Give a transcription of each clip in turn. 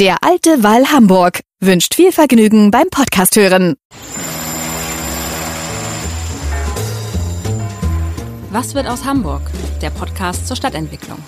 Der alte Wall Hamburg wünscht viel Vergnügen beim Podcast hören. Was wird aus Hamburg? Der Podcast zur Stadtentwicklung.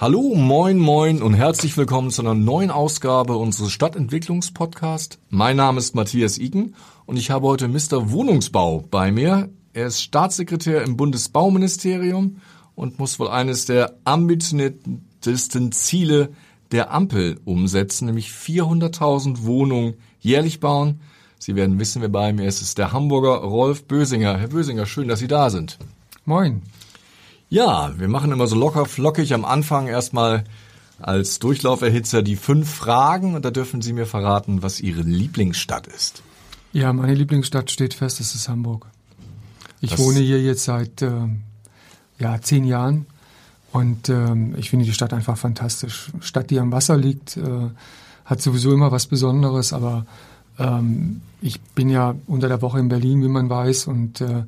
Hallo, moin, moin und herzlich willkommen zu einer neuen Ausgabe unseres Stadtentwicklungspodcasts. Mein Name ist Matthias Iken und ich habe heute Mr. Wohnungsbau bei mir. Er ist Staatssekretär im Bundesbauministerium und muss wohl eines der ambitioniertesten Ziele der Ampel umsetzen, nämlich 400.000 Wohnungen jährlich bauen. Sie werden wissen, wer bei mir ist. Es ist der Hamburger Rolf Bösinger. Herr Bösinger, schön, dass Sie da sind. Moin. Ja, wir machen immer so locker flockig am Anfang erstmal als Durchlauferhitzer die fünf Fragen und da dürfen Sie mir verraten, was Ihre Lieblingsstadt ist. Ja, meine Lieblingsstadt steht fest, es ist Hamburg. Ich das wohne hier jetzt seit äh, ja, zehn Jahren und ähm, ich finde die Stadt einfach fantastisch. Stadt, die am Wasser liegt, äh, hat sowieso immer was Besonderes, aber ähm, ich bin ja unter der Woche in Berlin, wie man weiß, und äh,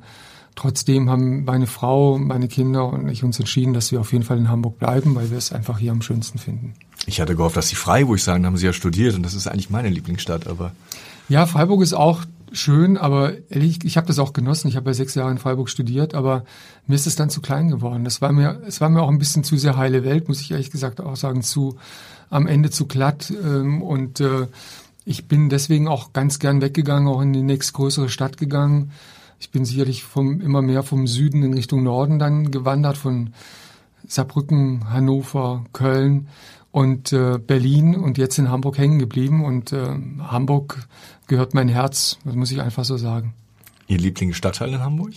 trotzdem haben meine Frau, meine Kinder und ich uns entschieden, dass wir auf jeden Fall in Hamburg bleiben, weil wir es einfach hier am schönsten finden. Ich hatte gehofft, dass Sie Freiburg sagen, haben Sie ja studiert und das ist eigentlich meine Lieblingsstadt, aber. Ja, Freiburg ist auch schön, aber ehrlich, ich habe das auch genossen. Ich habe ja sechs Jahre in Freiburg studiert, aber mir ist es dann zu klein geworden. Das war mir, es war mir auch ein bisschen zu sehr heile Welt, muss ich ehrlich gesagt auch sagen, zu am Ende zu glatt. Ähm, und äh, ich bin deswegen auch ganz gern weggegangen, auch in die nächstgrößere Stadt gegangen. Ich bin sicherlich vom, immer mehr vom Süden in Richtung Norden dann gewandert, von Saarbrücken, Hannover, Köln und äh, Berlin und jetzt in Hamburg hängen geblieben. Und äh, Hamburg gehört mein Herz, das muss ich einfach so sagen. Ihr Lieblingsstadtteil in Hamburg?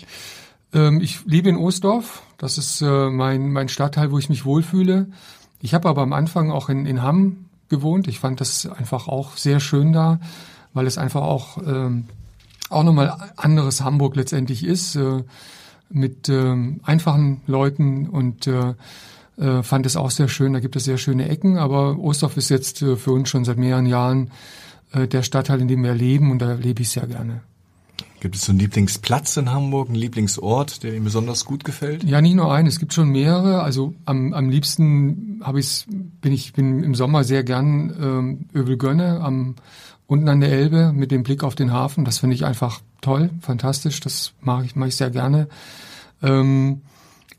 Ähm, ich lebe in Ostdorf. Das ist äh, mein, mein Stadtteil, wo ich mich wohlfühle. Ich habe aber am Anfang auch in, in Hamm gewohnt. Ich fand das einfach auch sehr schön da, weil es einfach auch, ähm, auch nochmal anderes Hamburg letztendlich ist, äh, mit ähm, einfachen Leuten und äh, äh, fand es auch sehr schön. Da gibt es sehr schöne Ecken, aber Ostdorf ist jetzt äh, für uns schon seit mehreren Jahren äh, der Stadtteil, in dem wir leben und da lebe ich sehr gerne. Gibt es so einen Lieblingsplatz in Hamburg, einen Lieblingsort, der Ihnen besonders gut gefällt? Ja, nicht nur einen, es gibt schon mehrere. Also am, am liebsten habe ich bin ich bin im Sommer sehr gern ähm, Övelgönne am unten an der Elbe mit dem Blick auf den Hafen. Das finde ich einfach toll, fantastisch. Das mache ich, mache ich sehr gerne. Ähm,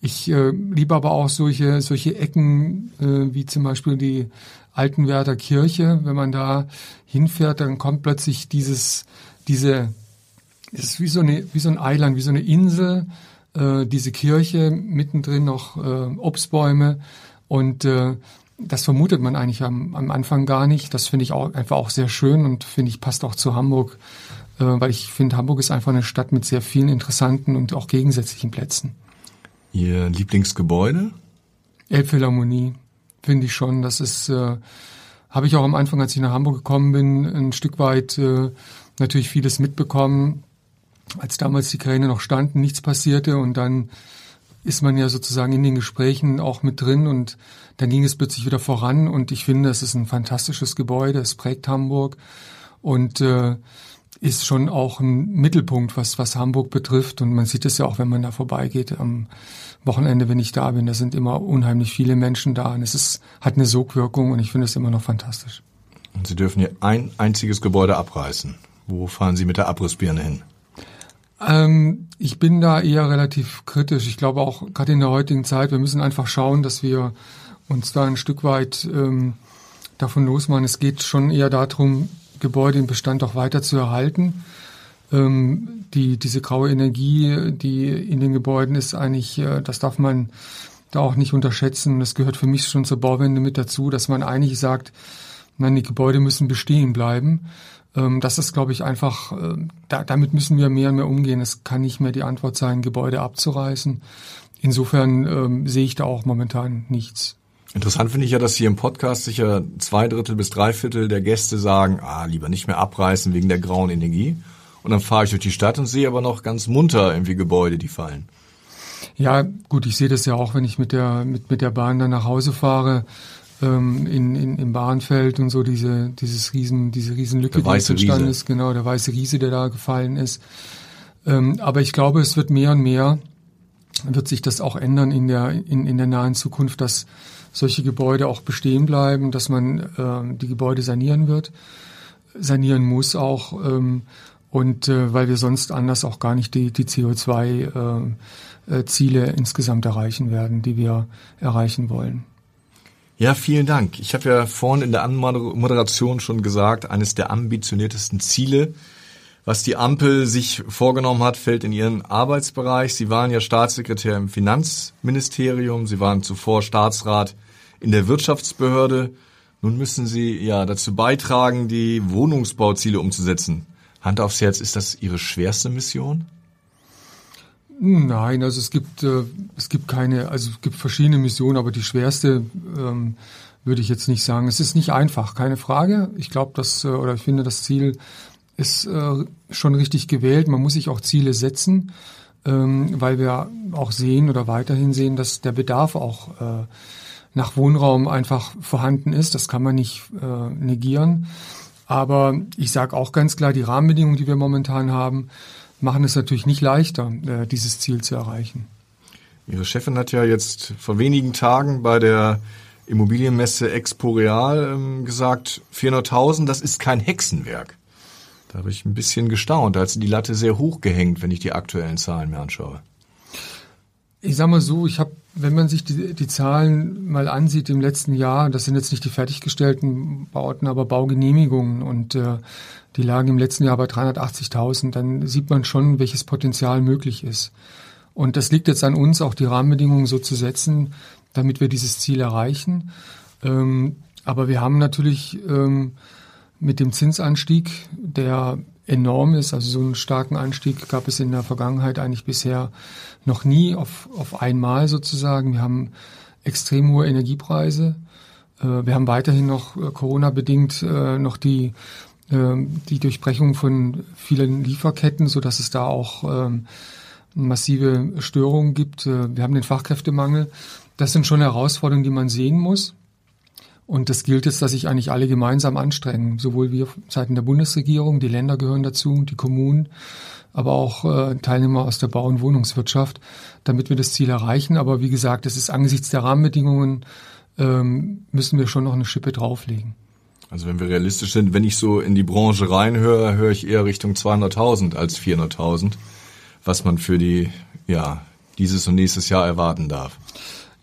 ich äh, liebe aber auch solche, solche Ecken, äh, wie zum Beispiel die Altenwerder Kirche. Wenn man da hinfährt, dann kommt plötzlich dieses, diese, es ist wie so, eine, wie so ein Eiland, wie so eine Insel, äh, diese Kirche, mittendrin noch äh, Obstbäume und äh, das vermutet man eigentlich am, am Anfang gar nicht. Das finde ich auch einfach auch sehr schön und finde ich passt auch zu Hamburg, äh, weil ich finde, Hamburg ist einfach eine Stadt mit sehr vielen interessanten und auch gegensätzlichen Plätzen. Ihr Lieblingsgebäude? Elbphilharmonie, finde ich schon. Das ist, äh, habe ich auch am Anfang, als ich nach Hamburg gekommen bin, ein Stück weit äh, natürlich vieles mitbekommen. Als damals die Kräne noch standen, nichts passierte und dann ist man ja sozusagen in den Gesprächen auch mit drin und dann ging es plötzlich wieder voran und ich finde, es ist ein fantastisches Gebäude, es prägt Hamburg und äh, ist schon auch ein Mittelpunkt, was, was Hamburg betrifft. Und man sieht es ja auch, wenn man da vorbeigeht am Wochenende, wenn ich da bin. Da sind immer unheimlich viele Menschen da und es ist, hat eine Sogwirkung und ich finde es immer noch fantastisch. Und Sie dürfen hier ein einziges Gebäude abreißen. Wo fahren Sie mit der Abrissbirne hin? Ähm, ich bin da eher relativ kritisch. Ich glaube auch gerade in der heutigen Zeit, wir müssen einfach schauen, dass wir uns da ein Stück weit ähm, davon losmachen. Es geht schon eher darum, Gebäude im Bestand auch weiter zu erhalten. Ähm, die, diese graue Energie, die in den Gebäuden ist, eigentlich, äh, das darf man da auch nicht unterschätzen. Das gehört für mich schon zur Bauwende mit dazu, dass man eigentlich sagt, nein, die Gebäude müssen bestehen bleiben. Ähm, das ist, glaube ich, einfach, äh, da, damit müssen wir mehr und mehr umgehen. Es kann nicht mehr die Antwort sein, Gebäude abzureißen. Insofern ähm, sehe ich da auch momentan nichts. Interessant finde ich ja, dass hier im Podcast sicher zwei Drittel bis drei Viertel der Gäste sagen, ah, lieber nicht mehr abreißen wegen der grauen Energie. Und dann fahre ich durch die Stadt und sehe aber noch ganz munter irgendwie Gebäude, die fallen. Ja, gut, ich sehe das ja auch, wenn ich mit der, mit, mit der Bahn dann nach Hause fahre, ähm, in, in, im Bahnfeld und so, diese, dieses riesen, diese Riesenlücke, die entstanden Riese. ist, genau, der weiße Riese, der da gefallen ist. Ähm, aber ich glaube, es wird mehr und mehr, wird sich das auch ändern in der, in, in der nahen Zukunft, dass solche Gebäude auch bestehen bleiben, dass man äh, die Gebäude sanieren wird, sanieren muss auch. Ähm, und äh, weil wir sonst anders auch gar nicht die, die CO2-Ziele äh, äh, insgesamt erreichen werden, die wir erreichen wollen. Ja, vielen Dank. Ich habe ja vorhin in der Anmoderation schon gesagt, eines der ambitioniertesten Ziele, was die Ampel sich vorgenommen hat, fällt in Ihren Arbeitsbereich. Sie waren ja Staatssekretär im Finanzministerium, Sie waren zuvor Staatsrat in der Wirtschaftsbehörde. Nun müssen Sie ja dazu beitragen, die Wohnungsbauziele umzusetzen. Hand aufs Herz, ist das Ihre schwerste Mission? Nein, also es gibt äh, es gibt keine, also es gibt verschiedene Missionen, aber die schwerste ähm, würde ich jetzt nicht sagen. Es ist nicht einfach, keine Frage. Ich glaube, dass äh, oder ich finde, das Ziel ist äh, schon richtig gewählt. Man muss sich auch Ziele setzen, ähm, weil wir auch sehen oder weiterhin sehen, dass der Bedarf auch äh, nach Wohnraum einfach vorhanden ist. Das kann man nicht äh, negieren. Aber ich sage auch ganz klar, die Rahmenbedingungen, die wir momentan haben, machen es natürlich nicht leichter, äh, dieses Ziel zu erreichen. Ihre Chefin hat ja jetzt vor wenigen Tagen bei der Immobilienmesse Expo Real ähm, gesagt, 400.000, das ist kein Hexenwerk. Da habe ich ein bisschen gestaunt. Da hat sie die Latte sehr hoch gehängt, wenn ich die aktuellen Zahlen mir anschaue. Ich sag mal so, ich habe, wenn man sich die, die Zahlen mal ansieht im letzten Jahr, das sind jetzt nicht die fertiggestellten Bauten, aber Baugenehmigungen und äh, die lagen im letzten Jahr bei 380.000, dann sieht man schon, welches Potenzial möglich ist. Und das liegt jetzt an uns, auch die Rahmenbedingungen so zu setzen, damit wir dieses Ziel erreichen. Ähm, aber wir haben natürlich ähm, mit dem Zinsanstieg, der enorm ist. Also so einen starken Anstieg gab es in der Vergangenheit eigentlich bisher noch nie auf, auf einmal sozusagen. Wir haben extrem hohe Energiepreise. Äh, wir haben weiterhin noch äh, Corona-bedingt äh, noch die, ähm, die Durchbrechung von vielen Lieferketten, so dass es da auch ähm, massive Störungen gibt. Wir haben den Fachkräftemangel. Das sind schon Herausforderungen, die man sehen muss. Und das gilt jetzt, dass sich eigentlich alle gemeinsam anstrengen, sowohl wir Seiten der Bundesregierung, die Länder gehören dazu, die Kommunen, aber auch äh, Teilnehmer aus der Bau- und Wohnungswirtschaft, damit wir das Ziel erreichen. Aber wie gesagt, es ist angesichts der Rahmenbedingungen, ähm, müssen wir schon noch eine Schippe drauflegen. Also wenn wir realistisch sind, wenn ich so in die Branche reinhöre, höre ich eher Richtung 200.000 als 400.000, was man für die, ja, dieses und nächstes Jahr erwarten darf.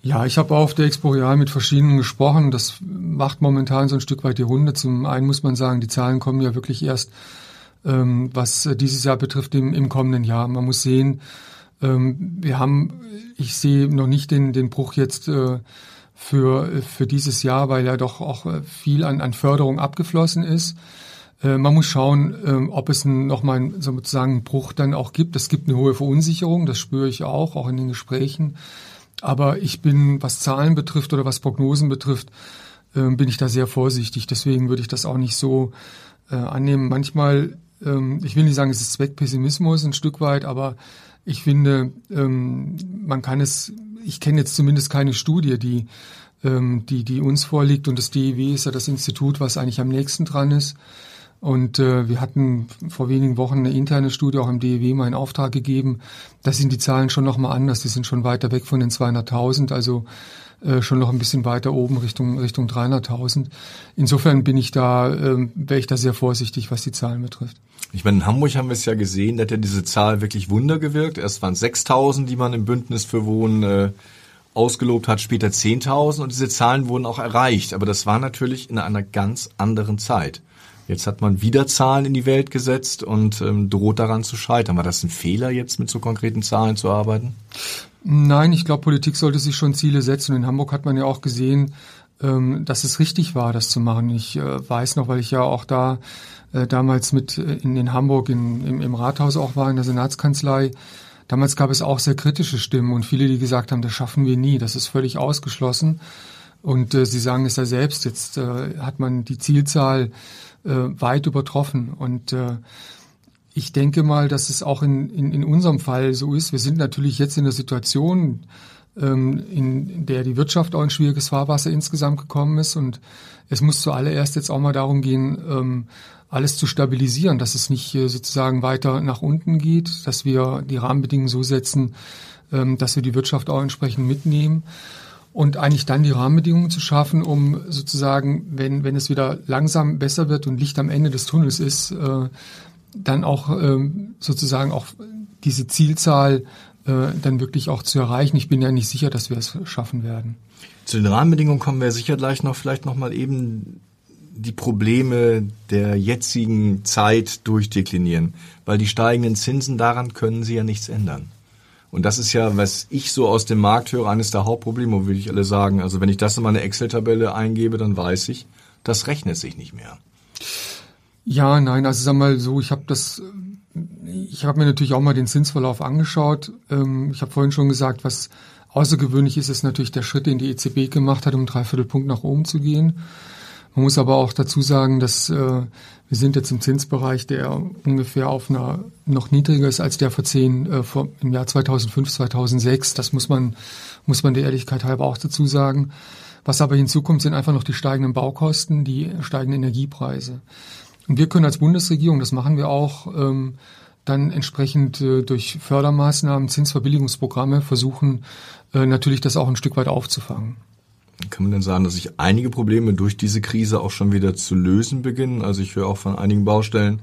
Ja, ich habe auf der Expo Real mit verschiedenen gesprochen. Das macht momentan so ein Stück weit die Runde. Zum einen muss man sagen, die Zahlen kommen ja wirklich erst, ähm, was dieses Jahr betrifft, im, im kommenden Jahr. Man muss sehen, ähm, wir haben, ich sehe noch nicht den, den Bruch jetzt äh, für, für dieses Jahr, weil ja doch auch äh, viel an, an Förderung abgeflossen ist. Äh, man muss schauen, ähm, ob es nochmal sozusagen einen Bruch dann auch gibt. Es gibt eine hohe Verunsicherung, das spüre ich auch, auch in den Gesprächen. Aber ich bin, was Zahlen betrifft oder was Prognosen betrifft, äh, bin ich da sehr vorsichtig. Deswegen würde ich das auch nicht so äh, annehmen. Manchmal, ähm, ich will nicht sagen, es ist Zweckpessimismus ein Stück weit, aber ich finde, ähm, man kann es, ich kenne jetzt zumindest keine Studie, die, ähm, die, die uns vorliegt und das DEW ist ja das Institut, was eigentlich am nächsten dran ist. Und äh, wir hatten vor wenigen Wochen eine interne Studie auch im DEW mal in Auftrag gegeben. Da sind die Zahlen schon nochmal anders. Die sind schon weiter weg von den 200.000, also äh, schon noch ein bisschen weiter oben Richtung Richtung 300.000. Insofern bin ich da, äh, wäre ich da sehr vorsichtig, was die Zahlen betrifft. Ich meine, in Hamburg haben wir es ja gesehen, da hat ja diese Zahl wirklich Wunder gewirkt. Erst waren es 6.000, die man im Bündnis für Wohnen äh, ausgelobt hat, später 10.000 und diese Zahlen wurden auch erreicht. Aber das war natürlich in einer ganz anderen Zeit. Jetzt hat man wieder Zahlen in die Welt gesetzt und ähm, droht daran zu scheitern. War das ein Fehler, jetzt mit so konkreten Zahlen zu arbeiten? Nein, ich glaube, Politik sollte sich schon Ziele setzen. In Hamburg hat man ja auch gesehen, ähm, dass es richtig war, das zu machen. Ich äh, weiß noch, weil ich ja auch da äh, damals mit äh, in, in Hamburg in, im, im Rathaus auch war, in der Senatskanzlei. Damals gab es auch sehr kritische Stimmen und viele, die gesagt haben, das schaffen wir nie, das ist völlig ausgeschlossen. Und äh, Sie sagen es ja selbst, jetzt äh, hat man die Zielzahl weit übertroffen. Und äh, ich denke mal, dass es auch in, in, in unserem Fall so ist. Wir sind natürlich jetzt in der Situation, ähm, in der die Wirtschaft auch in schwieriges Fahrwasser insgesamt gekommen ist. Und es muss zuallererst jetzt auch mal darum gehen, ähm, alles zu stabilisieren, dass es nicht äh, sozusagen weiter nach unten geht, dass wir die Rahmenbedingungen so setzen, ähm, dass wir die Wirtschaft auch entsprechend mitnehmen und eigentlich dann die Rahmenbedingungen zu schaffen, um sozusagen, wenn, wenn es wieder langsam besser wird und Licht am Ende des Tunnels ist, äh, dann auch ähm, sozusagen auch diese Zielzahl äh, dann wirklich auch zu erreichen. Ich bin ja nicht sicher, dass wir es schaffen werden. Zu den Rahmenbedingungen kommen wir sicher gleich noch vielleicht noch mal eben die Probleme der jetzigen Zeit durchdeklinieren, weil die steigenden Zinsen daran können sie ja nichts ändern. Und das ist ja, was ich so aus dem Markt höre, eines der Hauptprobleme, würde ich alle sagen. Also wenn ich das in meine Excel-Tabelle eingebe, dann weiß ich, das rechnet sich nicht mehr. Ja, nein, also sag mal so, ich habe das, ich habe mir natürlich auch mal den Zinsverlauf angeschaut. Ähm, ich habe vorhin schon gesagt, was außergewöhnlich ist, ist natürlich der Schritt, den die EZB gemacht hat, um drei Viertelpunkt nach oben zu gehen. Man muss aber auch dazu sagen, dass äh, wir sind jetzt im Zinsbereich, der ungefähr auf einer noch niedriger ist als der vor zehn, äh, vor, im Jahr 2005, 2006. Das muss man, muss man der Ehrlichkeit halber auch dazu sagen. Was aber hinzukommt, sind einfach noch die steigenden Baukosten, die steigenden Energiepreise. Und wir können als Bundesregierung, das machen wir auch, ähm, dann entsprechend äh, durch Fördermaßnahmen, Zinsverbilligungsprogramme versuchen, äh, natürlich das auch ein Stück weit aufzufangen. Kann man denn sagen, dass sich einige Probleme durch diese Krise auch schon wieder zu lösen beginnen? Also ich höre auch von einigen Baustellen,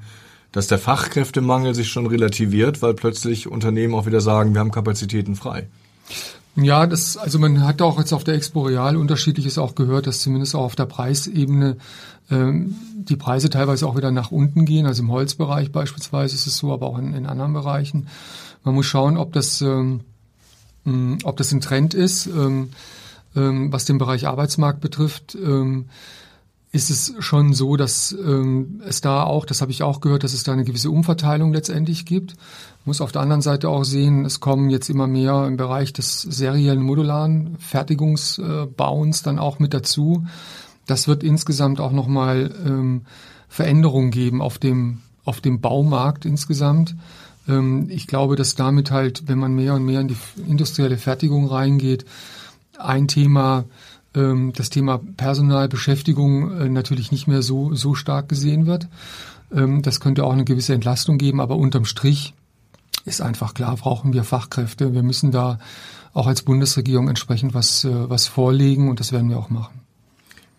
dass der Fachkräftemangel sich schon relativiert, weil plötzlich Unternehmen auch wieder sagen, wir haben Kapazitäten frei. Ja, das, also man hat auch jetzt auf der Expo Real unterschiedliches auch gehört, dass zumindest auch auf der Preisebene ähm, die Preise teilweise auch wieder nach unten gehen. Also im Holzbereich beispielsweise ist es so, aber auch in, in anderen Bereichen. Man muss schauen, ob das, ähm, ob das ein Trend ist. Ähm, ähm, was den Bereich Arbeitsmarkt betrifft, ähm, ist es schon so, dass ähm, es da auch, das habe ich auch gehört, dass es da eine gewisse Umverteilung letztendlich gibt. Muss auf der anderen Seite auch sehen, es kommen jetzt immer mehr im Bereich des seriellen modularen Fertigungsbauens dann auch mit dazu. Das wird insgesamt auch nochmal ähm, Veränderungen geben auf dem, auf dem Baumarkt insgesamt. Ähm, ich glaube, dass damit halt, wenn man mehr und mehr in die industrielle Fertigung reingeht, ein Thema, ähm, das Thema Personalbeschäftigung äh, natürlich nicht mehr so, so stark gesehen wird. Ähm, das könnte auch eine gewisse Entlastung geben, aber unterm Strich ist einfach klar, brauchen wir Fachkräfte. Wir müssen da auch als Bundesregierung entsprechend was, äh, was vorlegen und das werden wir auch machen.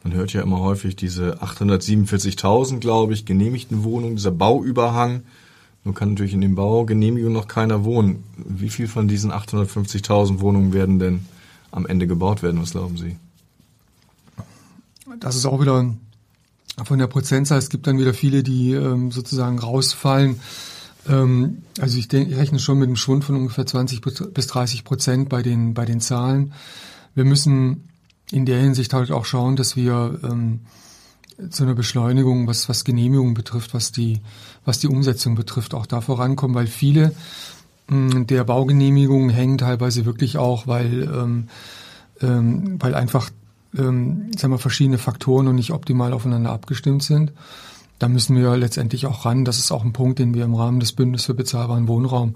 Man hört ja immer häufig diese 847.000, glaube ich, genehmigten Wohnungen, dieser Bauüberhang. Nun kann natürlich in den Baugenehmigungen noch keiner wohnen. Wie viel von diesen 850.000 Wohnungen werden denn am Ende gebaut werden? Was glauben Sie? Das ist auch wieder von der Prozentzahl. Es gibt dann wieder viele, die ähm, sozusagen rausfallen. Ähm, also ich, denke, ich rechne schon mit einem Schwund von ungefähr 20 bis 30 Prozent bei den, bei den Zahlen. Wir müssen in der Hinsicht halt auch schauen, dass wir ähm, zu einer Beschleunigung, was, was Genehmigungen betrifft, was die, was die Umsetzung betrifft, auch da vorankommen, weil viele der Baugenehmigung hängen teilweise wirklich auch, weil, ähm, ähm, weil einfach ähm, sagen wir, verschiedene Faktoren und nicht optimal aufeinander abgestimmt sind. Da müssen wir letztendlich auch ran. Das ist auch ein Punkt, den wir im Rahmen des Bündnisses für bezahlbaren Wohnraum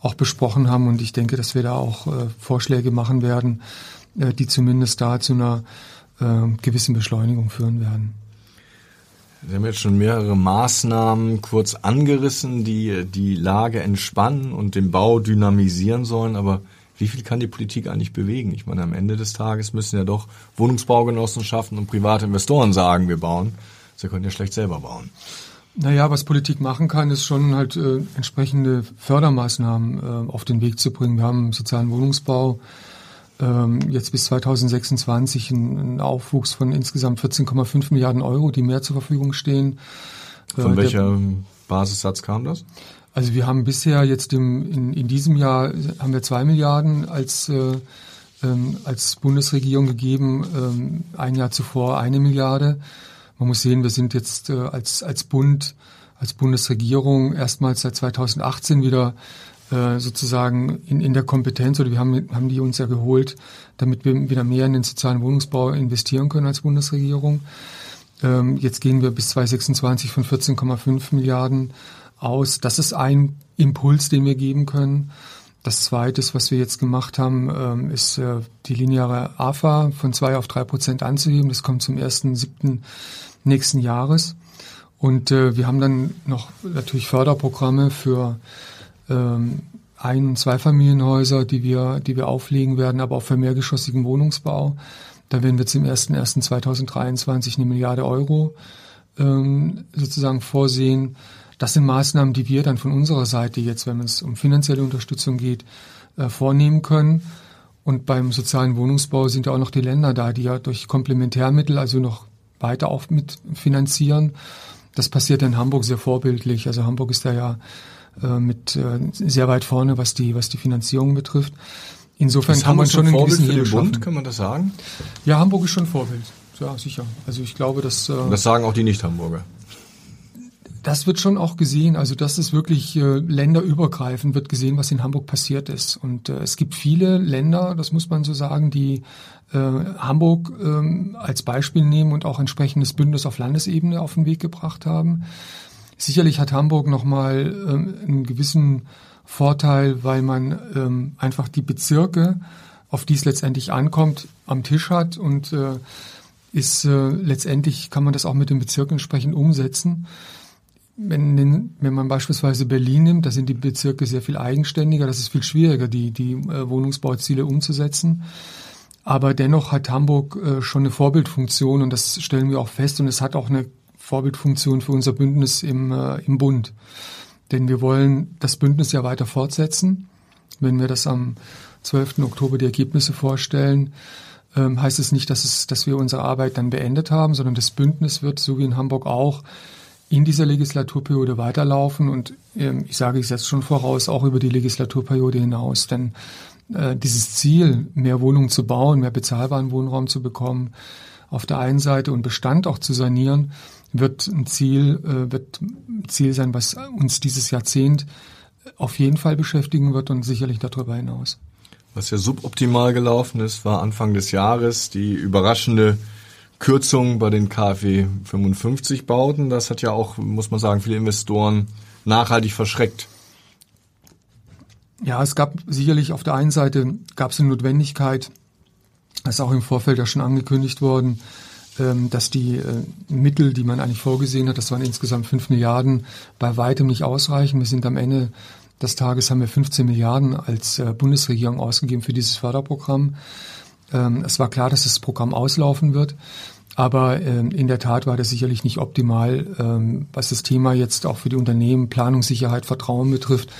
auch besprochen haben. Und ich denke, dass wir da auch äh, Vorschläge machen werden, äh, die zumindest da zu einer äh, gewissen Beschleunigung führen werden. Sie haben jetzt schon mehrere Maßnahmen kurz angerissen, die die Lage entspannen und den Bau dynamisieren sollen. Aber wie viel kann die Politik eigentlich bewegen? Ich meine, am Ende des Tages müssen ja doch Wohnungsbaugenossenschaften und private Investoren sagen, wir bauen. Sie können ja schlecht selber bauen. Naja, was Politik machen kann, ist schon halt äh, entsprechende Fördermaßnahmen äh, auf den Weg zu bringen. Wir haben sozialen Wohnungsbau ähm, jetzt bis 2026 ein, Aufwuchs von insgesamt 14,5 Milliarden Euro, die mehr zur Verfügung stehen. Von äh, welcher der, Basissatz kam das? Also wir haben bisher jetzt im, in, in diesem Jahr haben wir zwei Milliarden als äh, ähm, als Bundesregierung gegeben, ähm, ein Jahr zuvor eine Milliarde. Man muss sehen, wir sind jetzt äh, als als Bund, als Bundesregierung erstmals seit 2018 wieder äh, sozusagen in, in der Kompetenz oder wir haben, haben die uns ja geholt, damit wir wieder mehr in den sozialen Wohnungsbau investieren können als Bundesregierung. Ähm, jetzt gehen wir bis 2026 von 14,5 Milliarden aus. Das ist ein Impuls, den wir geben können. Das Zweite, was wir jetzt gemacht haben, ähm, ist äh, die lineare AFA von zwei auf drei Prozent anzuheben. Das kommt zum 1.7. nächsten Jahres. Und äh, wir haben dann noch natürlich Förderprogramme für ähm, Ein- und Zweifamilienhäuser, die wir, die wir auflegen werden, aber auch für mehrgeschossigen Wohnungsbau. Da werden wir zum 1.1.2023 eine Milliarde Euro ähm, sozusagen vorsehen. Das sind Maßnahmen, die wir dann von unserer Seite jetzt, wenn es um finanzielle Unterstützung geht, äh, vornehmen können. Und beim sozialen Wohnungsbau sind ja auch noch die Länder da, die ja durch Komplementärmittel also noch weiter auch mitfinanzieren. Das passiert in Hamburg sehr vorbildlich. Also Hamburg ist da ja äh, mit äh, sehr weit vorne, was die, was die Finanzierung betrifft. Insofern ist kann man schon einen Vorbild für den Hebel Bund, schaffen. kann man das sagen? Ja, Hamburg ist schon Vorbild. Ja, sicher. Also ich glaube, dass äh, Das sagen auch die Nicht-Hamburger. das wird schon auch gesehen. Also das ist wirklich äh, länderübergreifend wird gesehen, was in Hamburg passiert ist. Und äh, es gibt viele Länder, das muss man so sagen, die äh, Hamburg ähm, als Beispiel nehmen und auch entsprechendes Bündnis auf Landesebene auf den Weg gebracht haben. Sicherlich hat Hamburg nochmal ähm, einen gewissen Vorteil, weil man ähm, einfach die Bezirke, auf die es letztendlich ankommt, am Tisch hat und äh, ist äh, letztendlich kann man das auch mit den Bezirken entsprechend umsetzen. Wenn, wenn man beispielsweise Berlin nimmt, da sind die Bezirke sehr viel eigenständiger, das ist viel schwieriger, die, die äh, Wohnungsbauziele umzusetzen. Aber dennoch hat Hamburg äh, schon eine Vorbildfunktion und das stellen wir auch fest und es hat auch eine Vorbildfunktion für unser Bündnis im, äh, im Bund. Denn wir wollen das Bündnis ja weiter fortsetzen. Wenn wir das am 12. Oktober die Ergebnisse vorstellen, ähm, heißt es nicht, dass, es, dass wir unsere Arbeit dann beendet haben, sondern das Bündnis wird, so wie in Hamburg auch, in dieser Legislaturperiode weiterlaufen und ähm, ich sage es jetzt schon voraus, auch über die Legislaturperiode hinaus. Denn äh, dieses Ziel, mehr Wohnungen zu bauen, mehr bezahlbaren Wohnraum zu bekommen, auf der einen Seite und Bestand auch zu sanieren, wird ein Ziel, äh, wird ein Ziel sein, was uns dieses Jahrzehnt auf jeden Fall beschäftigen wird und sicherlich darüber hinaus. Was ja suboptimal gelaufen ist, war Anfang des Jahres die überraschende Kürzung bei den KfW 55 Bauten. Das hat ja auch, muss man sagen, viele Investoren nachhaltig verschreckt. Ja, es gab sicherlich auf der einen Seite gab es eine Notwendigkeit, das ist auch im Vorfeld ja schon angekündigt worden, ähm, dass die äh, Mittel, die man eigentlich vorgesehen hat, das waren insgesamt fünf Milliarden, bei weitem nicht ausreichen. Wir sind am Ende des Tages haben wir 15 Milliarden als äh, Bundesregierung ausgegeben für dieses Förderprogramm. Ähm, es war klar, dass das Programm auslaufen wird. Aber ähm, in der Tat war das sicherlich nicht optimal, was das Thema jetzt auch für die Unternehmen, Planungssicherheit, Vertrauen betrifft,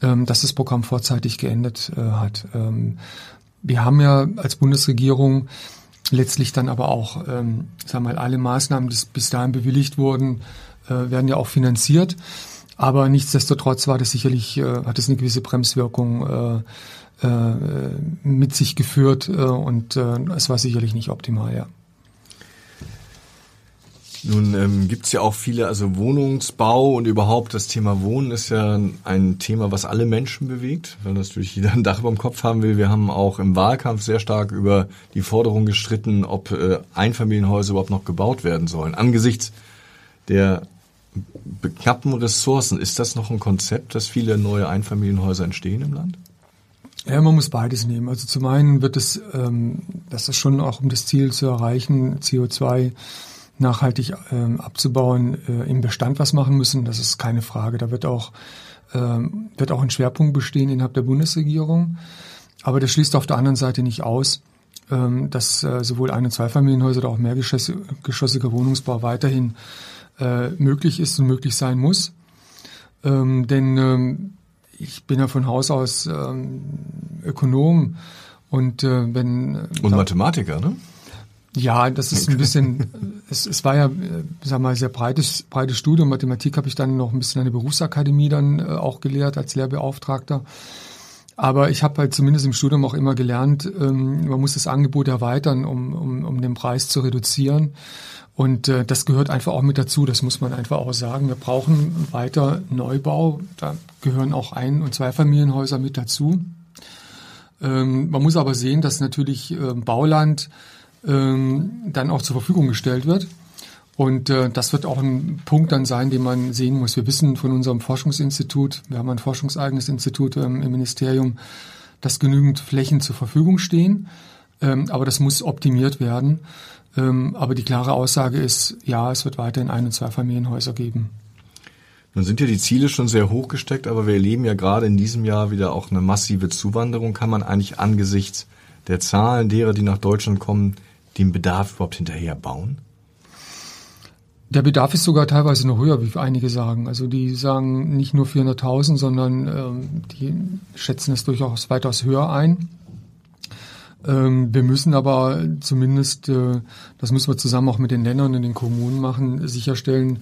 dass das Programm vorzeitig geendet äh, hat. Wir haben ja als Bundesregierung letztlich dann aber auch, ähm, sagen wir mal, alle Maßnahmen, die bis dahin bewilligt wurden, äh, werden ja auch finanziert. Aber nichtsdestotrotz war das sicherlich, äh, hat es eine gewisse Bremswirkung äh, äh, mit sich geführt äh, und äh, es war sicherlich nicht optimal, ja. Nun ähm, gibt ja auch viele, also Wohnungsbau und überhaupt das Thema Wohnen ist ja ein Thema, was alle Menschen bewegt, weil natürlich jeder ein Dach über dem Kopf haben will. Wir haben auch im Wahlkampf sehr stark über die Forderung gestritten, ob äh, Einfamilienhäuser überhaupt noch gebaut werden sollen. Angesichts der knappen Ressourcen, ist das noch ein Konzept, dass viele neue Einfamilienhäuser entstehen im Land? Ja, man muss beides nehmen. Also zum einen wird es, ähm, das ist schon auch um das Ziel zu erreichen, CO2 nachhaltig ähm, abzubauen, äh, im Bestand was machen müssen. Das ist keine Frage. Da wird auch, ähm, wird auch ein Schwerpunkt bestehen innerhalb der Bundesregierung. Aber das schließt auf der anderen Seite nicht aus, ähm, dass äh, sowohl Ein- und Zweifamilienhäuser oder auch mehrgeschossiger Wohnungsbau weiterhin äh, möglich ist und möglich sein muss. Ähm, denn ähm, ich bin ja von Haus aus ähm, Ökonom und äh, wenn Und Mathematiker, ne? Ja, das ist ein bisschen, es, es war ja, äh, sag mal, sehr breites, breites Studium. Mathematik habe ich dann noch ein bisschen an der Berufsakademie dann äh, auch gelehrt als Lehrbeauftragter. Aber ich habe halt zumindest im Studium auch immer gelernt, ähm, man muss das Angebot erweitern, um, um, um den Preis zu reduzieren. Und äh, das gehört einfach auch mit dazu, das muss man einfach auch sagen. Wir brauchen weiter Neubau, da gehören auch Ein- und Zweifamilienhäuser mit dazu. Ähm, man muss aber sehen, dass natürlich äh, Bauland ähm, dann auch zur Verfügung gestellt wird. Und äh, das wird auch ein Punkt dann sein, den man sehen muss. Wir wissen von unserem Forschungsinstitut, wir haben ein forschungseigenes Institut ähm, im Ministerium, dass genügend Flächen zur Verfügung stehen. Ähm, aber das muss optimiert werden. Ähm, aber die klare Aussage ist, ja, es wird weiterhin Ein- und Zweifamilienhäuser geben. Nun sind ja die Ziele schon sehr hoch gesteckt, aber wir erleben ja gerade in diesem Jahr wieder auch eine massive Zuwanderung. Kann man eigentlich angesichts der Zahlen derer, die nach Deutschland kommen, den Bedarf überhaupt hinterher bauen? Der Bedarf ist sogar teilweise noch höher, wie einige sagen. Also die sagen nicht nur 400.000, sondern ähm, die schätzen es durchaus weitaus höher ein. Ähm, wir müssen aber zumindest, äh, das müssen wir zusammen auch mit den Ländern und den Kommunen machen, sicherstellen,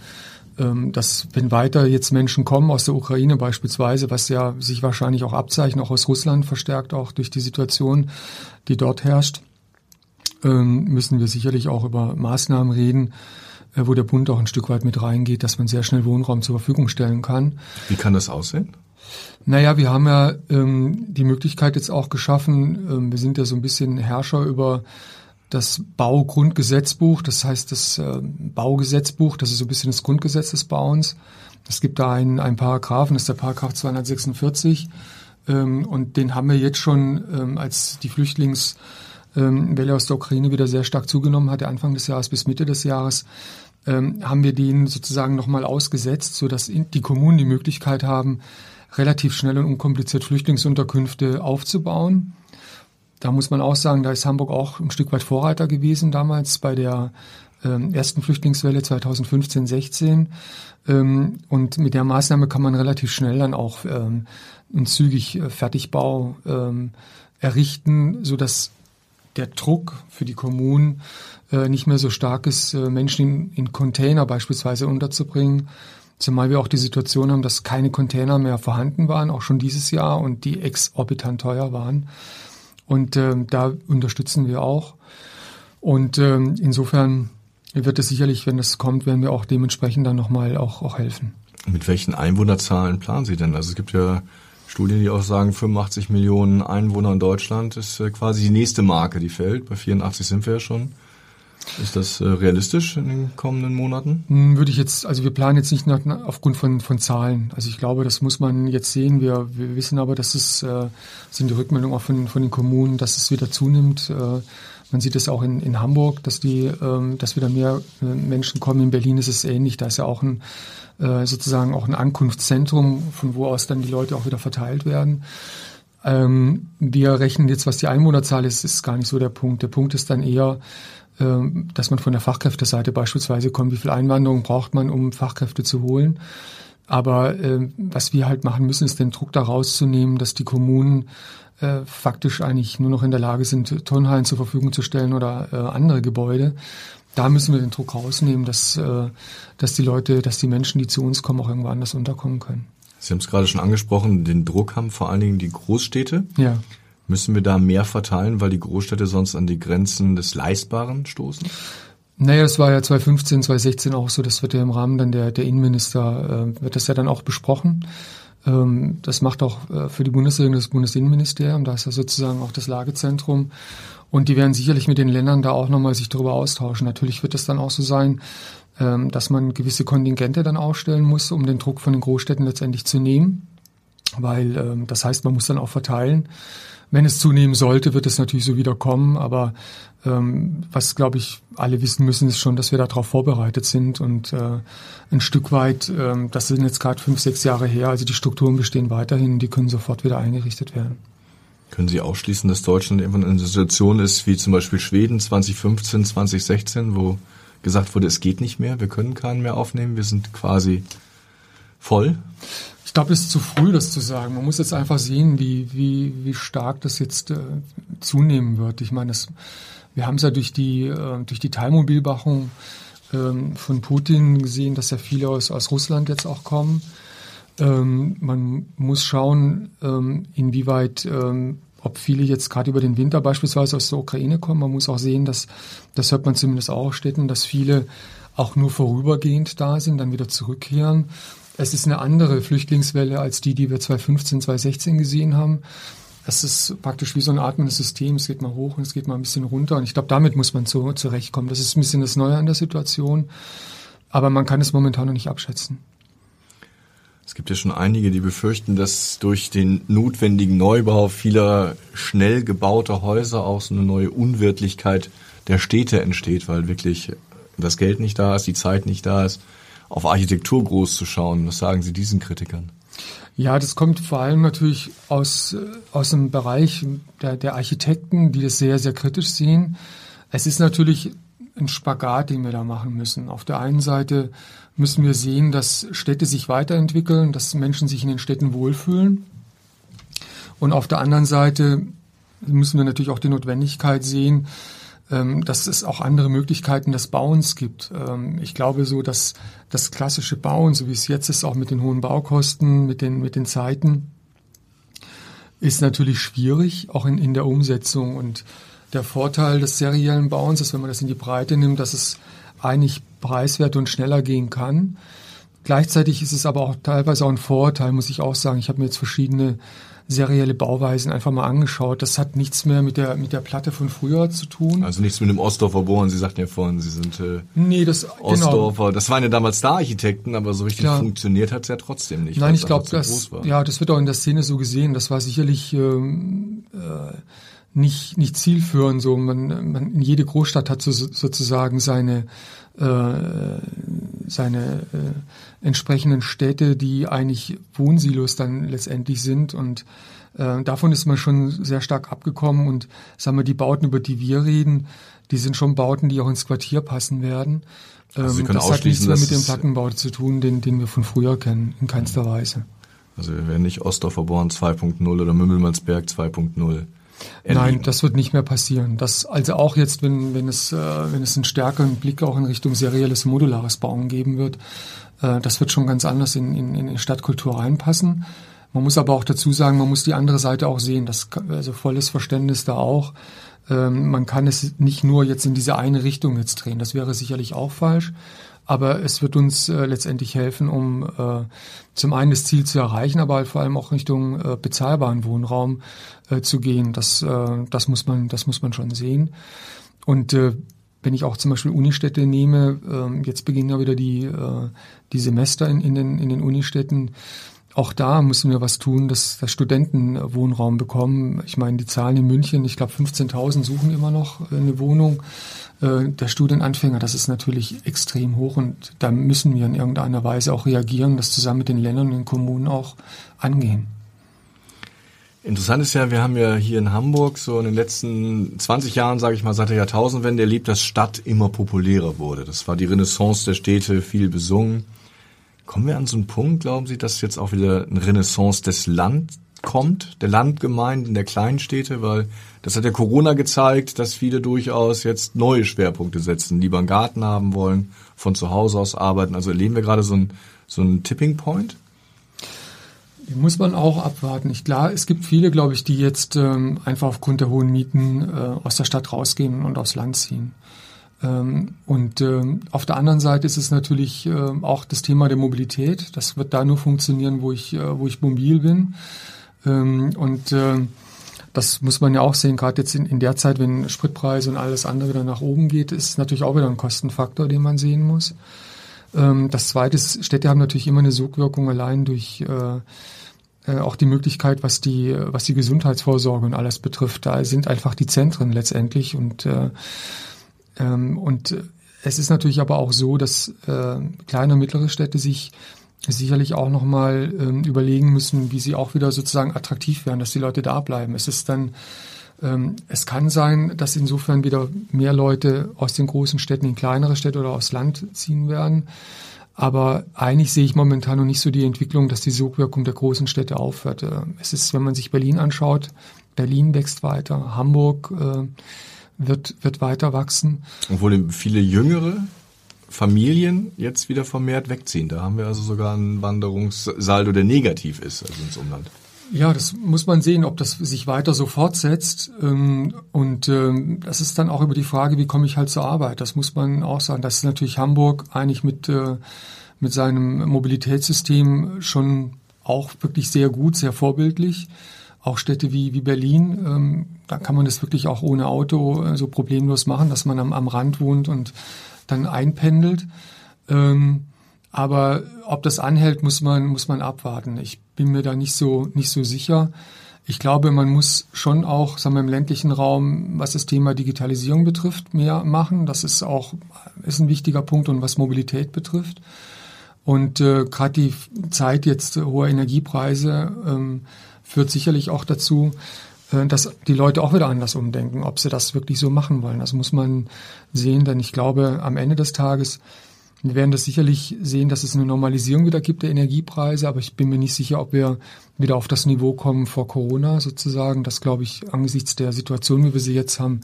ähm, dass wenn weiter jetzt Menschen kommen aus der Ukraine beispielsweise, was ja sich wahrscheinlich auch abzeichnet, auch aus Russland verstärkt auch durch die Situation, die dort herrscht, müssen wir sicherlich auch über Maßnahmen reden, äh, wo der Bund auch ein Stück weit mit reingeht, dass man sehr schnell Wohnraum zur Verfügung stellen kann. Wie kann das aussehen? Naja, wir haben ja ähm, die Möglichkeit jetzt auch geschaffen, ähm, wir sind ja so ein bisschen Herrscher über das Baugrundgesetzbuch, das heißt das äh, Baugesetzbuch, das ist so ein bisschen das Grundgesetz des Bauens. Es gibt da einen, einen Paragraphen, das ist der Paragraph 246 ähm, und den haben wir jetzt schon, ähm, als die Flüchtlingswelle ähm, aus der Ukraine wieder sehr stark zugenommen hatte, Anfang des Jahres bis Mitte des Jahres, ähm, haben wir den sozusagen nochmal ausgesetzt, sodass die Kommunen die Möglichkeit haben, relativ schnell und unkompliziert Flüchtlingsunterkünfte aufzubauen. Da muss man auch sagen, da ist Hamburg auch ein Stück weit Vorreiter gewesen damals bei der ähm, ersten Flüchtlingswelle 2015, 16. Ähm, und mit der Maßnahme kann man relativ schnell dann auch ähm, einen zügig äh, Fertigbau ähm, errichten, so dass der Druck für die Kommunen äh, nicht mehr so stark ist, äh, Menschen in, in Container beispielsweise unterzubringen. Zumal wir auch die Situation haben, dass keine Container mehr vorhanden waren, auch schon dieses Jahr, und die exorbitant teuer waren. Und ähm, da unterstützen wir auch. Und ähm, insofern wird es sicherlich, wenn das kommt, werden wir auch dementsprechend dann nochmal auch, auch helfen. Mit welchen Einwohnerzahlen planen Sie denn? Also es gibt ja Studien, die auch sagen, 85 Millionen Einwohner in Deutschland ist äh, quasi die nächste Marke, die fällt. Bei 84 sind wir ja schon. Ist das äh, realistisch in den kommenden Monaten? Hm, würde ich jetzt, also wir planen jetzt nicht nach, aufgrund von, von Zahlen. Also ich glaube, das muss man jetzt sehen. Wir, wir wissen aber, dass es, äh, sind die Rückmeldungen auch von, von den Kommunen, dass es wieder zunimmt. Äh, man sieht es auch in, in Hamburg, dass die, ähm, dass wieder mehr äh, Menschen kommen. In Berlin ist es ähnlich. Da ist ja auch ein, äh, sozusagen auch ein Ankunftszentrum, von wo aus dann die Leute auch wieder verteilt werden. Ähm, wir rechnen jetzt, was die Einwohnerzahl ist, ist gar nicht so der Punkt. Der Punkt ist dann eher, ähm, dass man von der Fachkräfteseite beispielsweise kommt, wie viel Einwanderung braucht man, um Fachkräfte zu holen. Aber äh, was wir halt machen müssen, ist den Druck da rauszunehmen, dass die Kommunen äh, faktisch eigentlich nur noch in der Lage sind, Turnhallen zur Verfügung zu stellen oder äh, andere Gebäude. Da müssen wir den Druck rausnehmen, dass, äh, dass die Leute, dass die Menschen, die zu uns kommen, auch irgendwo anders unterkommen können. Sie haben es gerade schon angesprochen, den Druck haben vor allen Dingen die Großstädte. Ja. Müssen wir da mehr verteilen, weil die Großstädte sonst an die Grenzen des Leistbaren stoßen? Naja, das war ja 2015, 2016 auch so, das wird ja im Rahmen dann der, der Innenminister, äh, wird das ja dann auch besprochen. Ähm, das macht auch äh, für die Bundesregierung das Bundesinnenministerium, da ist ja sozusagen auch das Lagezentrum. Und die werden sicherlich mit den Ländern da auch nochmal sich darüber austauschen. Natürlich wird es dann auch so sein, ähm, dass man gewisse Kontingente dann aufstellen muss, um den Druck von den Großstädten letztendlich zu nehmen. Weil ähm, das heißt, man muss dann auch verteilen. Wenn es zunehmen sollte, wird es natürlich so wieder kommen. Aber ähm, was, glaube ich, alle wissen müssen, ist schon, dass wir darauf vorbereitet sind. Und äh, ein Stück weit, das sind jetzt gerade fünf, sechs Jahre her, also die Strukturen bestehen weiterhin, die können sofort wieder eingerichtet werden. Können Sie ausschließen, dass Deutschland irgendwann in einer Situation ist, wie zum Beispiel Schweden 2015, 2016, wo gesagt wurde, es geht nicht mehr, wir können keinen mehr aufnehmen, wir sind quasi voll? Ich glaube, es ist zu früh, das zu sagen. Man muss jetzt einfach sehen, wie, wie, wie stark das jetzt äh, zunehmen wird. Ich meine, wir haben es ja durch die, äh, durch die Teilmobilmachung ähm, von Putin gesehen, dass ja viele aus, aus Russland jetzt auch kommen. Ähm, man muss schauen, ähm, inwieweit, ähm, ob viele jetzt gerade über den Winter beispielsweise aus der Ukraine kommen. Man muss auch sehen, dass, das hört man zumindest auch Städten, dass viele auch nur vorübergehend da sind, dann wieder zurückkehren. Es ist eine andere Flüchtlingswelle als die, die wir 2015, 2016 gesehen haben. Es ist praktisch wie so ein atmendes System. Es geht mal hoch und es geht mal ein bisschen runter. Und ich glaube, damit muss man zu, zurechtkommen. Das ist ein bisschen das Neue an der Situation. Aber man kann es momentan noch nicht abschätzen. Es gibt ja schon einige, die befürchten, dass durch den notwendigen Neubau vieler schnell gebauter Häuser auch so eine neue Unwirtlichkeit der Städte entsteht, weil wirklich das Geld nicht da ist, die Zeit nicht da ist, auf Architektur groß zu schauen. Was sagen Sie diesen Kritikern? Ja, das kommt vor allem natürlich aus, äh, aus dem Bereich der, der Architekten, die das sehr, sehr kritisch sehen. Es ist natürlich ein Spagat, den wir da machen müssen. Auf der einen Seite müssen wir sehen, dass Städte sich weiterentwickeln, dass Menschen sich in den Städten wohlfühlen. Und auf der anderen Seite müssen wir natürlich auch die Notwendigkeit sehen, ähm, dass es auch andere Möglichkeiten des Bauens gibt. Ähm, ich glaube so, dass das klassische Bauen, so wie es jetzt ist, auch mit den hohen Baukosten, mit den, mit den Zeiten, ist natürlich schwierig, auch in, in der Umsetzung. Und der Vorteil des seriellen Bauens ist, wenn man das in die Breite nimmt, dass es eigentlich preiswert und schneller gehen kann. Gleichzeitig ist es aber auch teilweise auch ein Vorteil, muss ich auch sagen. Ich habe mir jetzt verschiedene serielle Bauweisen einfach mal angeschaut. Das hat nichts mehr mit der mit der Platte von früher zu tun. Also nichts mit dem Ostdorfer Bohren. Sie sagten ja vorhin, Sie sind äh, nee, das. Ostdorfer. Genau. Das waren ja damals Star-Architekten, aber so richtig Klar. funktioniert hat es ja trotzdem nicht. Nein, ich glaube, das ja, das wird auch in der Szene so gesehen. Das war sicherlich ähm, äh, nicht, nicht zielführend. So, man, man, in jede Großstadt hat so, sozusagen seine, äh, seine äh, entsprechenden Städte, die eigentlich Wohnsilos dann letztendlich sind. Und äh, davon ist man schon sehr stark abgekommen. Und sagen wir, die Bauten, über die wir reden, die sind schon Bauten, die auch ins Quartier passen werden. Also ähm, das hat nichts mehr mit dem Plattenbau zu tun, den, den wir von früher kennen, in keinster Weise. Also wir werden nicht Ostdorfer Born 2.0 oder Mümmelmannsberg 2.0 erleben. Nein, das wird nicht mehr passieren. Das, also auch jetzt, wenn, wenn, es, äh, wenn es einen stärkeren Blick auch in Richtung serielles modulares Bauen geben wird, äh, das wird schon ganz anders in, in, in die Stadtkultur reinpassen. Man muss aber auch dazu sagen, man muss die andere Seite auch sehen. Das, also volles Verständnis da auch. Ähm, man kann es nicht nur jetzt in diese eine Richtung jetzt drehen. Das wäre sicherlich auch falsch. Aber es wird uns äh, letztendlich helfen, um äh, zum einen das Ziel zu erreichen, aber halt vor allem auch Richtung äh, bezahlbaren Wohnraum äh, zu gehen. Das, äh, das muss man, das muss man schon sehen. Und äh, wenn ich auch zum Beispiel Unistädte nehme, äh, jetzt beginnen ja wieder die, äh, die Semester in, in, den, in den Unistädten. Auch da müssen wir was tun, dass, dass Studenten Wohnraum bekommen. Ich meine, die Zahlen in München, ich glaube 15.000 suchen immer noch eine Wohnung. Äh, der Studienanfänger, das ist natürlich extrem hoch und da müssen wir in irgendeiner Weise auch reagieren, das zusammen mit den Ländern und den Kommunen auch angehen. Interessant ist ja, wir haben ja hier in Hamburg so in den letzten 20 Jahren, sage ich mal, seit der Jahrtausendwende erlebt, dass Stadt immer populärer wurde. Das war die Renaissance der Städte, viel besungen. Kommen wir an so einen Punkt, glauben Sie, dass jetzt auch wieder eine Renaissance des Land kommt, der Landgemeinden, der Kleinstädte, weil das hat ja Corona gezeigt, dass viele durchaus jetzt neue Schwerpunkte setzen, lieber einen Garten haben wollen, von zu Hause aus arbeiten. Also erleben wir gerade so einen so einen Tipping Point? Den muss man auch abwarten. Ich, klar, es gibt viele, glaube ich, die jetzt ähm, einfach aufgrund der hohen Mieten äh, aus der Stadt rausgehen und aufs Land ziehen. Ähm, und ähm, auf der anderen Seite ist es natürlich äh, auch das Thema der Mobilität. Das wird da nur funktionieren, wo ich, äh, wo ich mobil bin. Ähm, und das muss man ja auch sehen, gerade jetzt in, der Zeit, wenn Spritpreise und alles andere wieder nach oben geht, ist natürlich auch wieder ein Kostenfaktor, den man sehen muss. Ähm, das Zweite ist, Städte haben natürlich immer eine Sogwirkung allein durch äh, äh, auch die Möglichkeit, was die, was die Gesundheitsvorsorge und alles betrifft. Da sind einfach die Zentren letztendlich und, äh, ähm, und es ist natürlich aber auch so, dass äh, kleine und mittlere Städte sich sicherlich auch nochmal ähm, überlegen müssen, wie sie auch wieder sozusagen attraktiv werden, dass die Leute da bleiben. Es ist dann ähm, es kann sein, dass insofern wieder mehr Leute aus den großen Städten in kleinere Städte oder aufs Land ziehen werden. Aber eigentlich sehe ich momentan noch nicht so die Entwicklung, dass die Sogwirkung der großen Städte aufhört. Äh, es ist, wenn man sich Berlin anschaut, Berlin wächst weiter, Hamburg äh, wird, wird weiter wachsen. Obwohl viele Jüngere Familien jetzt wieder vermehrt wegziehen. Da haben wir also sogar einen Wanderungssaldo, der negativ ist, also ins Umland. Ja, das muss man sehen, ob das sich weiter so fortsetzt. Ähm, und ähm, das ist dann auch über die Frage, wie komme ich halt zur Arbeit. Das muss man auch sagen. Das ist natürlich Hamburg eigentlich mit, äh, mit seinem Mobilitätssystem schon auch wirklich sehr gut, sehr vorbildlich. Auch Städte wie, wie Berlin, ähm, da kann man das wirklich auch ohne Auto äh, so problemlos machen, dass man am, am Rand wohnt und dann einpendelt. Aber ob das anhält, muss man, muss man abwarten. Ich bin mir da nicht so, nicht so sicher. Ich glaube, man muss schon auch, sagen wir, im ländlichen Raum, was das Thema Digitalisierung betrifft, mehr machen. Das ist auch, ist ein wichtiger Punkt und was Mobilität betrifft. Und äh, gerade die Zeit jetzt hoher Energiepreise ähm, führt sicherlich auch dazu, äh, dass die Leute auch wieder anders umdenken, ob sie das wirklich so machen wollen. Das muss man sehen, denn ich glaube, am Ende des Tages werden das sicherlich sehen, dass es eine Normalisierung wieder gibt der Energiepreise, aber ich bin mir nicht sicher, ob wir wieder auf das Niveau kommen vor Corona sozusagen. Das glaube ich angesichts der Situation, wie wir sie jetzt haben,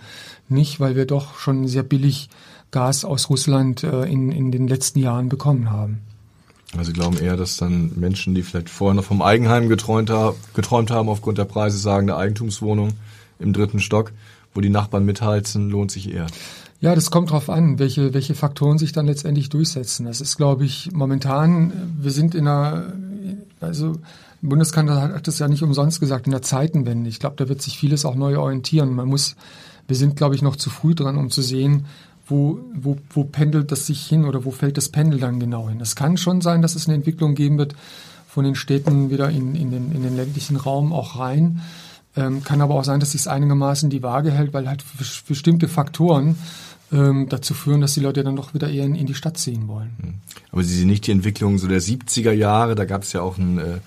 nicht, weil wir doch schon sehr billig Gas aus Russland äh, in, in den letzten Jahren bekommen haben. Also Sie glauben eher, dass dann Menschen, die vielleicht vorher noch vom Eigenheim geträumt, geträumt haben, aufgrund der Preise sagen, eine Eigentumswohnung im dritten Stock, wo die Nachbarn mitheizen, lohnt sich eher. Ja, das kommt drauf an, welche, welche Faktoren sich dann letztendlich durchsetzen. Das ist, glaube ich, momentan, wir sind in einer, also Bundeskanzler hat das ja nicht umsonst gesagt, in der Zeitenwende. Ich glaube, da wird sich vieles auch neu orientieren. Man muss, wir sind, glaube ich, noch zu früh dran, um zu sehen, wo, wo, wo pendelt das sich hin oder wo fällt das Pendel dann genau hin. Es kann schon sein, dass es eine Entwicklung geben wird von den Städten wieder in, in, den, in den ländlichen Raum auch rein. Ähm, kann aber auch sein, dass sich es einigermaßen die Waage hält, weil halt bestimmte Faktoren ähm, dazu führen, dass die Leute dann doch wieder eher in, in, die Stadt ziehen wollen. Hm. Aber Sie sehen nicht die Entwicklung so der 70er Jahre, da gab es ja auch einen, äh,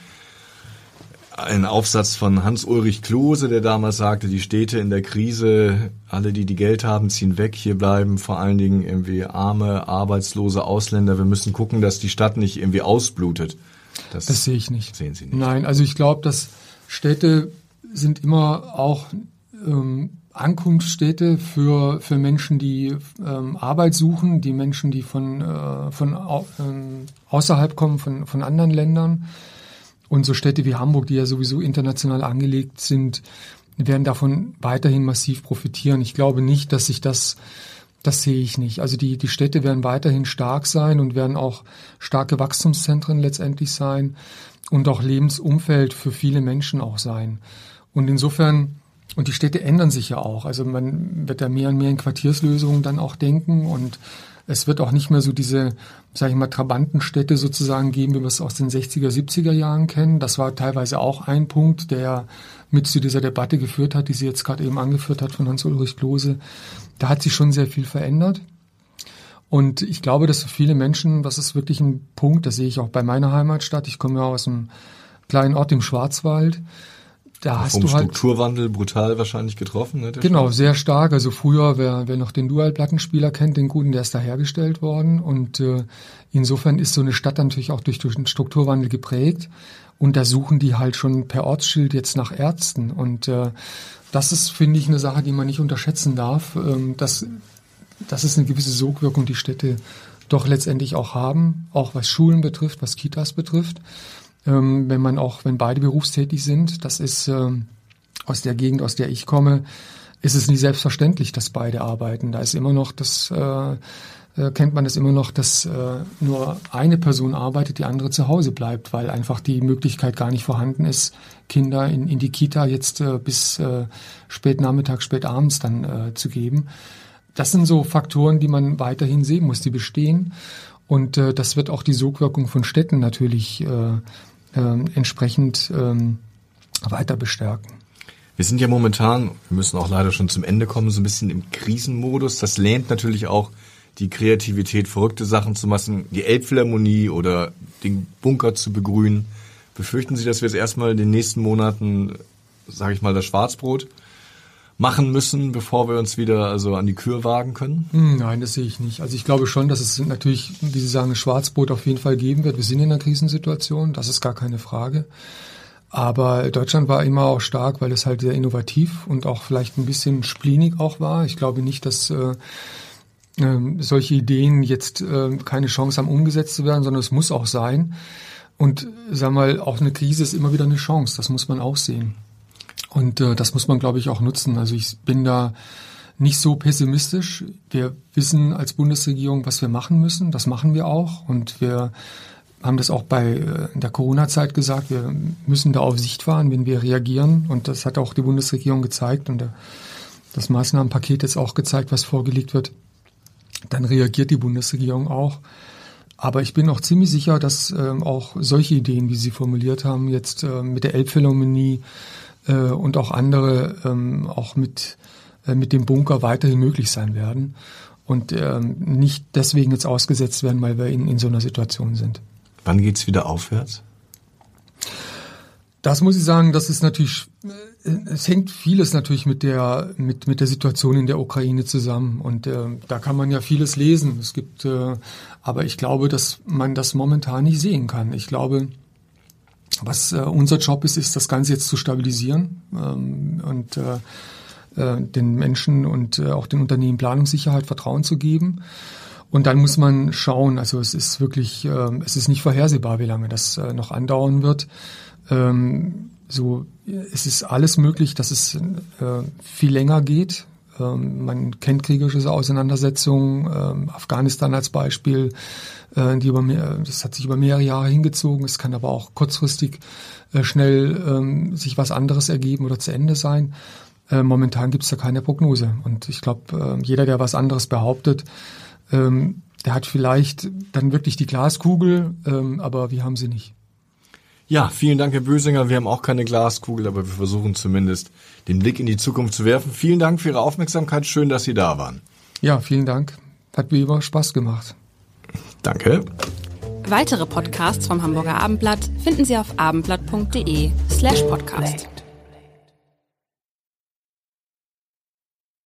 einen Aufsatz von Hans-Ulrich Klose, der damals sagte, die Städte in der Krise, alle, die die Geld haben, ziehen weg, hier bleiben vor allen Dingen irgendwie arme, arbeitslose Ausländer. Wir müssen gucken, dass die Stadt nicht irgendwie ausblutet. Das, das sehe ich nicht. Sehen Sie nicht. Nein, also ich glaube, dass Städte sind immer auch ähm, Ankunftsstädte für, für Menschen, die ähm, Arbeit suchen, die Menschen, die von, äh, von ähm, außerhalb kommen, von, von anderen Ländern. Und so Städte wie Hamburg, die ja sowieso international angelegt sind, werden davon weiterhin massiv profitieren. Ich glaube nicht, dass sich das, das sehe ich nicht. Also die, die Städte werden weiterhin stark sein und werden auch starke Wachstumszentren letztendlich sein und auch Lebensumfeld für viele Menschen auch sein. Und insofern und die Städte ändern sich ja auch. Also man wird da mehr und mehr in Quartierslösungen dann auch denken und es wird auch nicht mehr so diese, sage ich mal, Trabantenstädte sozusagen geben, wie wir es aus den 60er, 70er Jahren kennen. Das war teilweise auch ein Punkt, der mit zu dieser Debatte geführt hat, die sie jetzt gerade eben angeführt hat von Hans-Ulrich Klose. Da hat sich schon sehr viel verändert. Und ich glaube, dass für viele Menschen, das ist wirklich ein Punkt, das sehe ich auch bei meiner Heimatstadt. Ich komme ja aus einem kleinen Ort im Schwarzwald da hast du halt Strukturwandel brutal wahrscheinlich getroffen. Ne, genau, Stadt. sehr stark. Also früher, wer, wer noch den Dual-Plattenspieler kennt, den guten, der ist da hergestellt worden. Und äh, insofern ist so eine Stadt natürlich auch durch, durch den Strukturwandel geprägt. Und da suchen die halt schon per Ortsschild jetzt nach Ärzten. Und äh, das ist, finde ich, eine Sache, die man nicht unterschätzen darf. Ähm, dass, das ist eine gewisse Sogwirkung, die Städte doch letztendlich auch haben, auch was Schulen betrifft, was Kitas betrifft ähm, wenn man auch, wenn beide berufstätig sind, das ist äh, aus der Gegend, aus der ich komme, ist es nie selbstverständlich, dass beide arbeiten. Da ist immer noch das, äh, äh, kennt man es immer noch, dass äh, nur eine Person arbeitet, die andere zu Hause bleibt, weil einfach die Möglichkeit gar nicht vorhanden ist, Kinder in, in die Kita jetzt äh, bis äh, spät Nachmittag, spät abends dann äh, zu geben. Das sind so Faktoren, die man weiterhin sehen muss, die bestehen. Und äh, das wird auch die Sogwirkung von Städten natürlich äh, entsprechend ähm, weiter bestärken. Wir sind ja momentan, wir müssen auch leider schon zum Ende kommen, so ein bisschen im Krisenmodus. Das lähmt natürlich auch die Kreativität, verrückte Sachen zu machen, die Elbphilharmonie oder den Bunker zu begrünen. Befürchten Sie, dass wir jetzt erstmal in den nächsten Monaten, sage ich mal, das Schwarzbrot machen müssen, bevor wir uns wieder also an die Kür wagen können? Hm, nein, das sehe ich nicht. Also ich glaube schon, dass es natürlich, wie Sie sagen, Schwarzbrot auf jeden Fall geben wird. Wir sind in einer Krisensituation, das ist gar keine Frage. Aber Deutschland war immer auch stark, weil es halt sehr innovativ und auch vielleicht ein bisschen splinig auch war. Ich glaube nicht, dass äh, ähm, solche Ideen jetzt äh, keine Chance haben, umgesetzt zu werden, sondern es muss auch sein. Und sag mal, auch eine Krise ist immer wieder eine Chance. Das muss man auch sehen. Und äh, das muss man, glaube ich, auch nutzen. Also ich bin da nicht so pessimistisch. Wir wissen als Bundesregierung, was wir machen müssen. Das machen wir auch. Und wir haben das auch bei äh, der Corona-Zeit gesagt. Wir müssen da auf Sicht fahren, wenn wir reagieren. Und das hat auch die Bundesregierung gezeigt. Und das Maßnahmenpaket jetzt auch gezeigt, was vorgelegt wird. Dann reagiert die Bundesregierung auch. Aber ich bin auch ziemlich sicher, dass ähm, auch solche Ideen, wie Sie formuliert haben, jetzt äh, mit der Elbphilharmonie äh, und auch andere ähm, auch mit, äh, mit dem Bunker weiterhin möglich sein werden und ähm, nicht deswegen jetzt ausgesetzt werden, weil wir in, in so einer Situation sind. Wann geht's wieder aufwärts? Das muss ich sagen, das ist natürlich, äh, es hängt vieles natürlich mit der, mit, mit der Situation in der Ukraine zusammen. Und äh, da kann man ja vieles lesen. Es gibt, äh, aber ich glaube, dass man das momentan nicht sehen kann. Ich glaube, was äh, unser Job ist, ist das Ganze jetzt zu stabilisieren ähm, und äh, äh, den Menschen und äh, auch den Unternehmen Planungssicherheit, Vertrauen zu geben. Und dann muss man schauen, also es ist wirklich, äh, es ist nicht vorhersehbar, wie lange das äh, noch andauern wird. Ähm, so, es ist alles möglich, dass es äh, viel länger geht. Ähm, man kennt kriegerische Auseinandersetzungen, ähm, Afghanistan als Beispiel, äh, die über mehr, das hat sich über mehrere Jahre hingezogen. Es kann aber auch kurzfristig äh, schnell ähm, sich was anderes ergeben oder zu Ende sein. Äh, momentan gibt es da keine Prognose. Und ich glaube, jeder, der was anderes behauptet, der hat vielleicht dann wirklich die Glaskugel, aber wir haben sie nicht. Ja, vielen Dank, Herr Bösinger. Wir haben auch keine Glaskugel, aber wir versuchen zumindest den Blick in die Zukunft zu werfen. Vielen Dank für Ihre Aufmerksamkeit. Schön, dass Sie da waren. Ja, vielen Dank. Hat wie immer Spaß gemacht. Danke. Weitere Podcasts vom Hamburger Abendblatt finden Sie auf abendblatt.de slash podcast.